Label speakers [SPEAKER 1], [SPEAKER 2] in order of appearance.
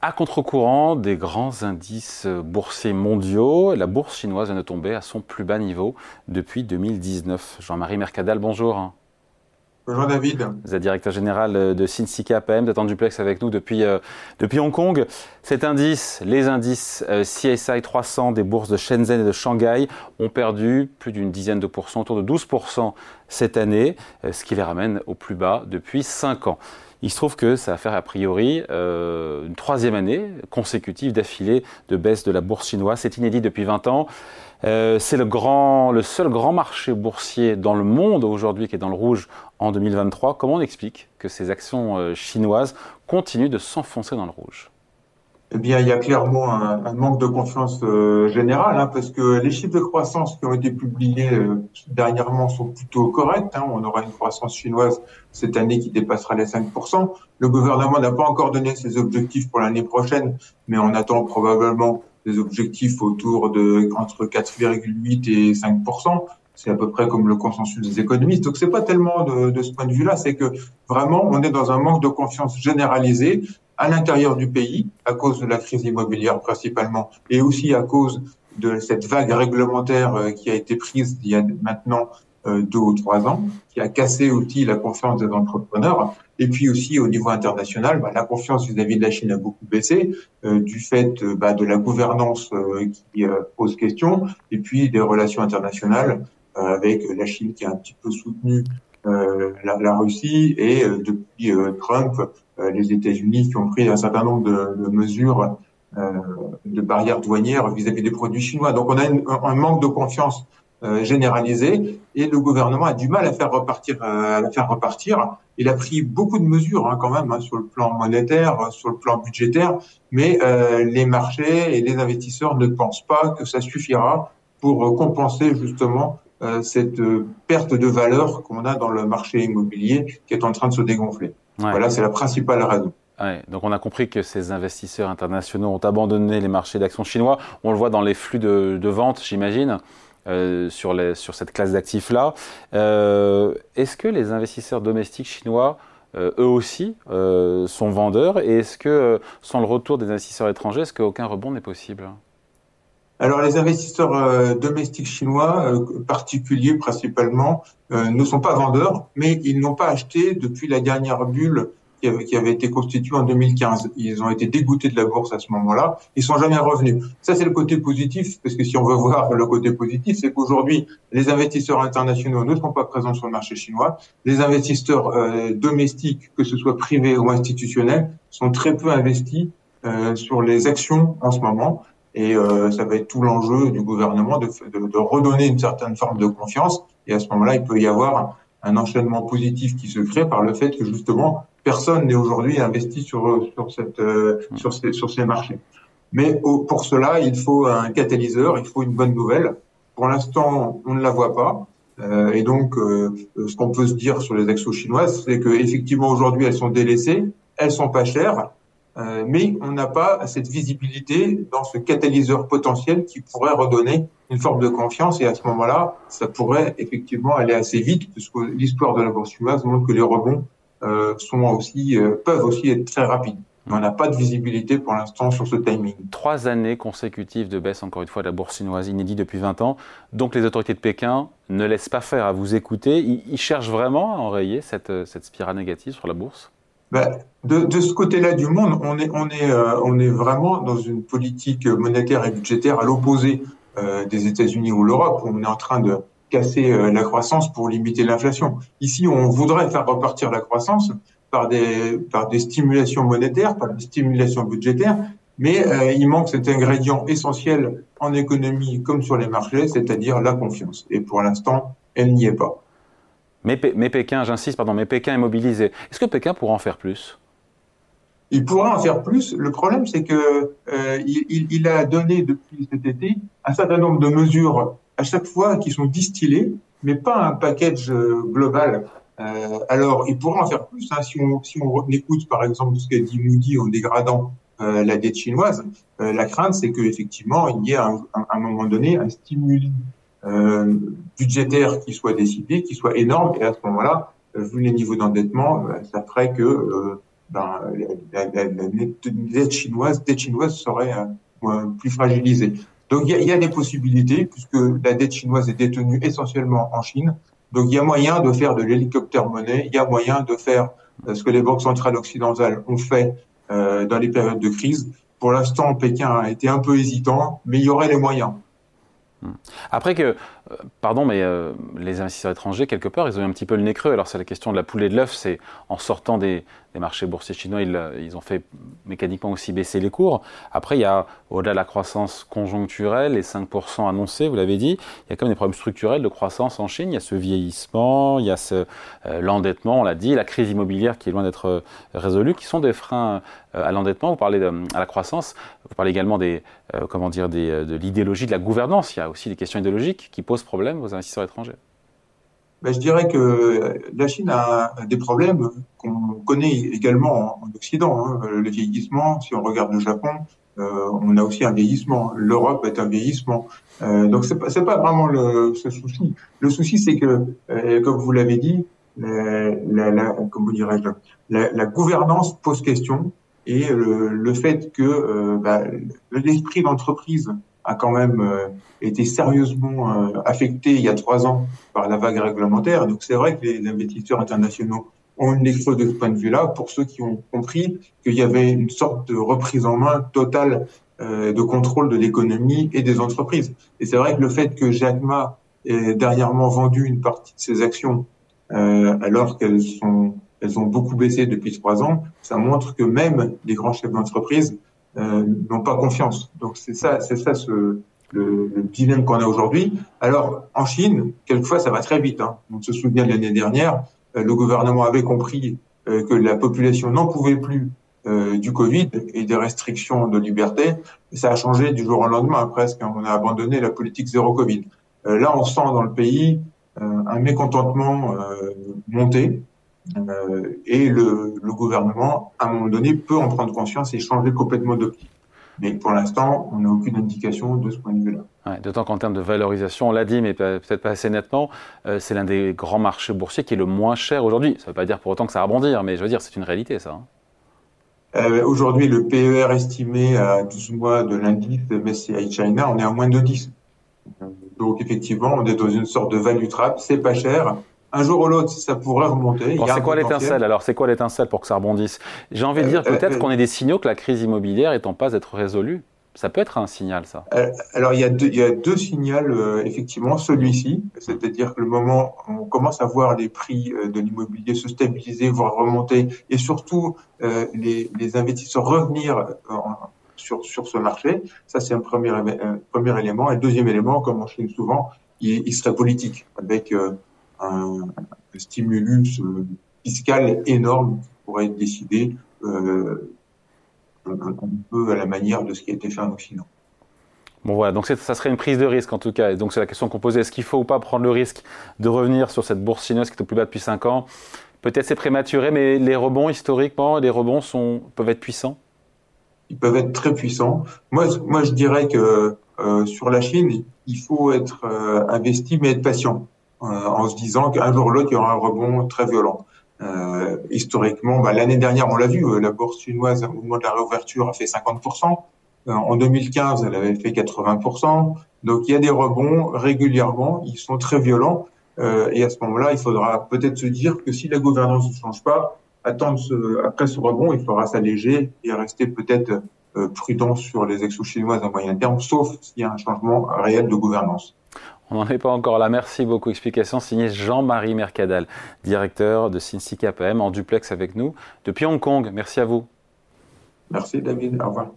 [SPEAKER 1] À contre-courant des grands indices boursiers mondiaux, la bourse chinoise vient de tomber à son plus bas niveau depuis 2019. Jean-Marie Mercadal, bonjour.
[SPEAKER 2] Bonjour David.
[SPEAKER 1] Vous êtes directeur général de Sinsica PM, en duplex avec nous depuis, euh, depuis Hong Kong. Cet indice, les indices euh, CSI 300 des bourses de Shenzhen et de Shanghai ont perdu plus d'une dizaine de pourcents, autour de 12% cette année, euh, ce qui les ramène au plus bas depuis 5 ans. Il se trouve que ça va faire a priori euh, une troisième année consécutive d'affilée de baisse de la bourse chinoise. C'est inédit depuis 20 ans. Euh, c'est le, le seul grand marché boursier dans le monde aujourd'hui qui est dans le rouge en 2023. Comment on explique que ces actions euh, chinoises continuent de s'enfoncer dans le rouge?
[SPEAKER 2] Eh bien, il y a clairement un, manque de confiance euh, générale, hein, parce que les chiffres de croissance qui ont été publiés euh, dernièrement sont plutôt corrects. Hein. On aura une croissance chinoise cette année qui dépassera les 5%. Le gouvernement n'a pas encore donné ses objectifs pour l'année prochaine, mais on attend probablement des objectifs autour de entre 4,8 et 5% c'est à peu près comme le consensus des économistes. Donc c'est pas tellement de, de ce point de vue-là, c'est que vraiment on est dans un manque de confiance généralisé à l'intérieur du pays à cause de la crise immobilière principalement et aussi à cause de cette vague réglementaire euh, qui a été prise il y a maintenant euh, deux ou trois ans, qui a cassé aussi la confiance des entrepreneurs. Et puis aussi au niveau international, bah, la confiance vis-à-vis de la Chine a beaucoup baissé euh, du fait bah, de la gouvernance qui pose question, et puis des relations internationales avec la Chine qui a un petit peu soutenu la, la, Russie et depuis Trump euh, les États-Unis qui ont pris un certain nombre de, mesures euh, de barrières douanières vis-à-vis des produits chinois. Donc on a un manque de confiance euh, généralisé et le gouvernement a du mal à faire repartir, à faire repartir. Il a pris beaucoup de mesures hein, quand même hein, sur le plan monétaire, sur le plan budgétaire, mais euh, les marchés et les investisseurs ne pensent pas que ça suffira pour compenser justement euh, cette perte de valeur qu'on a dans le marché immobilier qui est en train de se dégonfler. Voilà, c'est la principale raison.
[SPEAKER 1] donc on a compris que ces investisseurs internationaux ont abandonné les marchés d'actions chinois. On le voit dans les flux de, vente, j'imagine, euh, sur, sur cette classe d'actifs-là. Euh, est-ce que les investisseurs domestiques chinois, euh, eux aussi, sont vendeurs? Et est-ce que, sans le retour des investisseurs étrangers, est-ce qu'aucun rebond n'est possible?
[SPEAKER 2] Alors les investisseurs euh, domestiques chinois, euh, particuliers principalement, euh, ne sont pas vendeurs, mais ils n'ont pas acheté depuis la dernière bulle qui avait, été constituée en 2015. Ils ont été dégoûtés de la bourse à ce moment-là. Ils sont jamais revenus. Ça, c'est le côté positif, parce que si on veut voir le côté positif, c'est qu'aujourd'hui, les investisseurs internationaux ne sont pas présents sur le marché chinois. Les investisseurs domestiques, que ce soit privés ou institutionnels, sont très peu investis sur les actions en ce moment. Et euh, ça va être tout l'enjeu du gouvernement de, de, de, redonner une certaine forme de confiance. Et à ce moment-là, il peut y avoir un enchaînement positif qui se crée par le fait que justement personne n'est aujourd'hui investi sur sur cette euh, sur ces sur ces marchés. Mais pour cela, il faut un catalyseur, il faut une bonne nouvelle. Pour l'instant, on ne la voit pas. Euh, et donc, euh, ce qu'on peut se dire sur les actions chinoises, c'est que effectivement aujourd'hui, elles sont délaissées, elles sont pas chères, euh, mais on n'a pas cette visibilité dans ce catalyseur potentiel qui pourrait redonner une forme de confiance. Et à ce moment-là, ça pourrait effectivement aller assez vite, puisque l'histoire de la bourse chinoise montre que les rebonds euh, sont aussi, euh, peuvent aussi être très rapides. On n'a pas de visibilité pour l'instant sur ce timing.
[SPEAKER 1] Trois années consécutives de baisse, encore une fois, de la bourse chinoise, inédit depuis 20 ans. Donc les autorités de Pékin ne laissent pas faire à vous écouter. Ils, cherchent vraiment à enrayer cette, cette spirale négative sur la bourse?
[SPEAKER 2] Ben, de, de, ce côté-là du monde, on est, on, est, euh, on est vraiment dans une politique monétaire et budgétaire à l'opposé euh, des États-Unis ou l'Europe, où on est en train de casser euh, la croissance pour limiter l'inflation. Ici, on voudrait faire repartir la croissance par des, par des stimulations monétaires, par des stimulations budgétaires, mais il manque cet ingrédient essentiel en économie comme sur les marchés, c'est-à-dire la confiance. Et pour l'instant, elle n'y est pas.
[SPEAKER 1] Mais, Pékin, j'insiste, pardon, mais Pékin est mobilisé. Est-ce que Pékin pourra en faire plus?
[SPEAKER 2] Il pourra en faire plus. Le problème, c'est que euh, il, a donné depuis cet été un certain nombre de mesures à chaque fois qui sont distillées, mais pas un package euh, global. Euh, alors, il pourra en faire plus hein, si, on, si on écoute, par exemple, ce qu'a dit Moody en dégradant la dette chinoise. la crainte, c'est qu'effectivement, il y ait à un, moment donné un stimuli euh, budgétaire qui soit décidé, qui soit énorme. Et à ce moment-là, euh, vu les niveaux d'endettement, euh, ça ferait que ben, la, dette chinoise, dette chinoise serait plus fragilisée. Donc il y, y, a des possibilités puisque la dette chinoise est détenue essentiellement en Chine. Donc il y a moyen de faire de l'hélicoptère monnaie, il y a moyen de faire ce que les banques centrales occidentales ont fait dans les périodes de crise. Pour l'instant, Pékin a été un peu hésitant, mais il y aurait les moyens.
[SPEAKER 1] Après que, pardon, mais euh, les investisseurs étrangers, quelque part, ils ont eu un petit peu le nez creux. Alors c'est la question de la poule et de l'œuf, c'est en sortant des, marchés boursiers chinois, ils, ils, ont fait mécaniquement aussi baisser les cours. Après, il y a, au-delà de la croissance conjoncturelle, les 5% annoncés, vous l'avez dit, il y a quand même des problèmes structurels de croissance en Chine. Il y a ce vieillissement, il y a ce, euh, l'endettement, on l'a dit, la crise immobilière qui est loin d'être résolue, qui sont des freins à l'endettement. Vous parlez de, à la croissance, vous parlez également des, comment dire, de l'idéologie de la gouvernance. Il y a aussi des questions idéologiques qui posent problème aux investisseurs étrangers
[SPEAKER 2] ben, Je dirais que la Chine a des problèmes qu'on connaît également en Occident. Hein. Le vieillissement, si on regarde le Japon, euh, on a aussi un vieillissement. L'Europe est un vieillissement. Euh, donc c'est pas, pas vraiment le ce souci. Le souci c'est que, euh, comme vous l'avez dit, la, comment dirais-je, la, la, gouvernance pose question et le, fait que bah, l'esprit d'entreprise a quand même euh, été sérieusement euh, affecté il y a trois ans par la vague réglementaire. Donc c'est vrai que les investisseurs internationaux ont une lecture de ce point de vue-là pour ceux qui ont compris qu'il y avait une sorte de reprise en main totale euh, de contrôle de l'économie et des entreprises. Et c'est vrai que le fait que Jack Ma ait dernièrement vendu une partie de ses actions alors qu'elles sont elles ont beaucoup baissé depuis trois ans, ça montre que même les grands chefs d'entreprise euh, n'ont pas confiance. Donc c'est ça, c'est ça ce, le, le, dilemme qu'on a aujourd'hui. Alors en Chine, quelquefois ça va très vite. Hein. On se souvient de l'année dernière, euh, le gouvernement avait compris euh, que la population n'en pouvait plus euh, du Covid et des restrictions de liberté. ça a changé du jour au lendemain presque. Hein. On a abandonné la politique zéro Covid. Euh, là, on sent dans le pays un mécontentement monter. Euh, et le, le, gouvernement, à un moment donné, peut en prendre conscience et changer complètement d'optique. Mais pour l'instant, on n'a aucune indication de ce point de vue-là.
[SPEAKER 1] Ouais, D'autant qu'en termes de valorisation, on l'a dit, mais peut-être pas assez nettement, euh, c'est l'un des grands marchés boursiers qui est le moins cher aujourd'hui. Ça ne veut pas dire pour autant que ça va rebondir, mais je veux dire, c'est une réalité, ça. Hein.
[SPEAKER 2] Euh, aujourd'hui, le PER estimé à 12 mois de l'indice MSCI China, on est à moins de 10. Donc, effectivement, on est dans une sorte de value trap. C'est pas cher un jour ou l'autre, ça pourrait remonter.
[SPEAKER 1] Bon, c'est quoi l'étincelle? Alors, c'est quoi l'étincelle pour que ça rebondisse? J'ai envie de dire euh, peut-être euh, qu'on ait des signaux que la crise immobilière est en passe d'être résolue. Ça peut être un signal, ça.
[SPEAKER 2] Euh, alors, il y a deux, il y a deux signaux, effectivement. Celui-ci, c'est-à-dire que le moment où on commence à voir les prix de l'immobilier se stabiliser, voire remonter, et surtout les, les, investisseurs revenir sur, sur ce marché, ça c'est un premier, un premier élément. Et le deuxième élément, comme on Chine souvent, il, il serait politique, avec un, stimulus euh, fiscal énorme qui pourrait être décidé euh, un, peu à la manière de ce qui a été fait en Occident.
[SPEAKER 1] Bon voilà, donc ça serait une prise de risque en tout cas. Et donc c'est la question qu'on posait, est-ce qu'il faut ou pas prendre le risque de revenir sur cette bourse chinoise qui est au plus bas depuis 5 ans? Peut-être c'est prématuré, mais les rebonds historiquement, les rebonds sont, peuvent être puissants?
[SPEAKER 2] Ils peuvent être très puissants. Moi, moi je dirais que euh, sur la Chine, il faut être euh, investi mais être patient. Euh, en se disant qu'un jour ou l'autre, il y aura un rebond très violent. Euh, historiquement, bah, l'année dernière, on l'a vu, euh, la bourse chinoise, au moment de la réouverture, a fait 50%. en 2015, elle avait fait 80%. Donc, il y a des rebonds régulièrement. Ils sont très violents. et à ce moment-là, il faudra peut-être se dire que si la gouvernance ne change pas, attendre ce, après ce rebond, il faudra s'alléger et rester peut-être prudent sur les exos chinoises à moyen terme, sauf s'il y a un changement réel de gouvernance.
[SPEAKER 1] On n'en est pas encore là. Merci beaucoup. Explication signée Jean-Marie Mercadal, directeur de Cincy en duplex avec nous depuis Hong Kong. Merci à vous.
[SPEAKER 2] Merci David. Au revoir.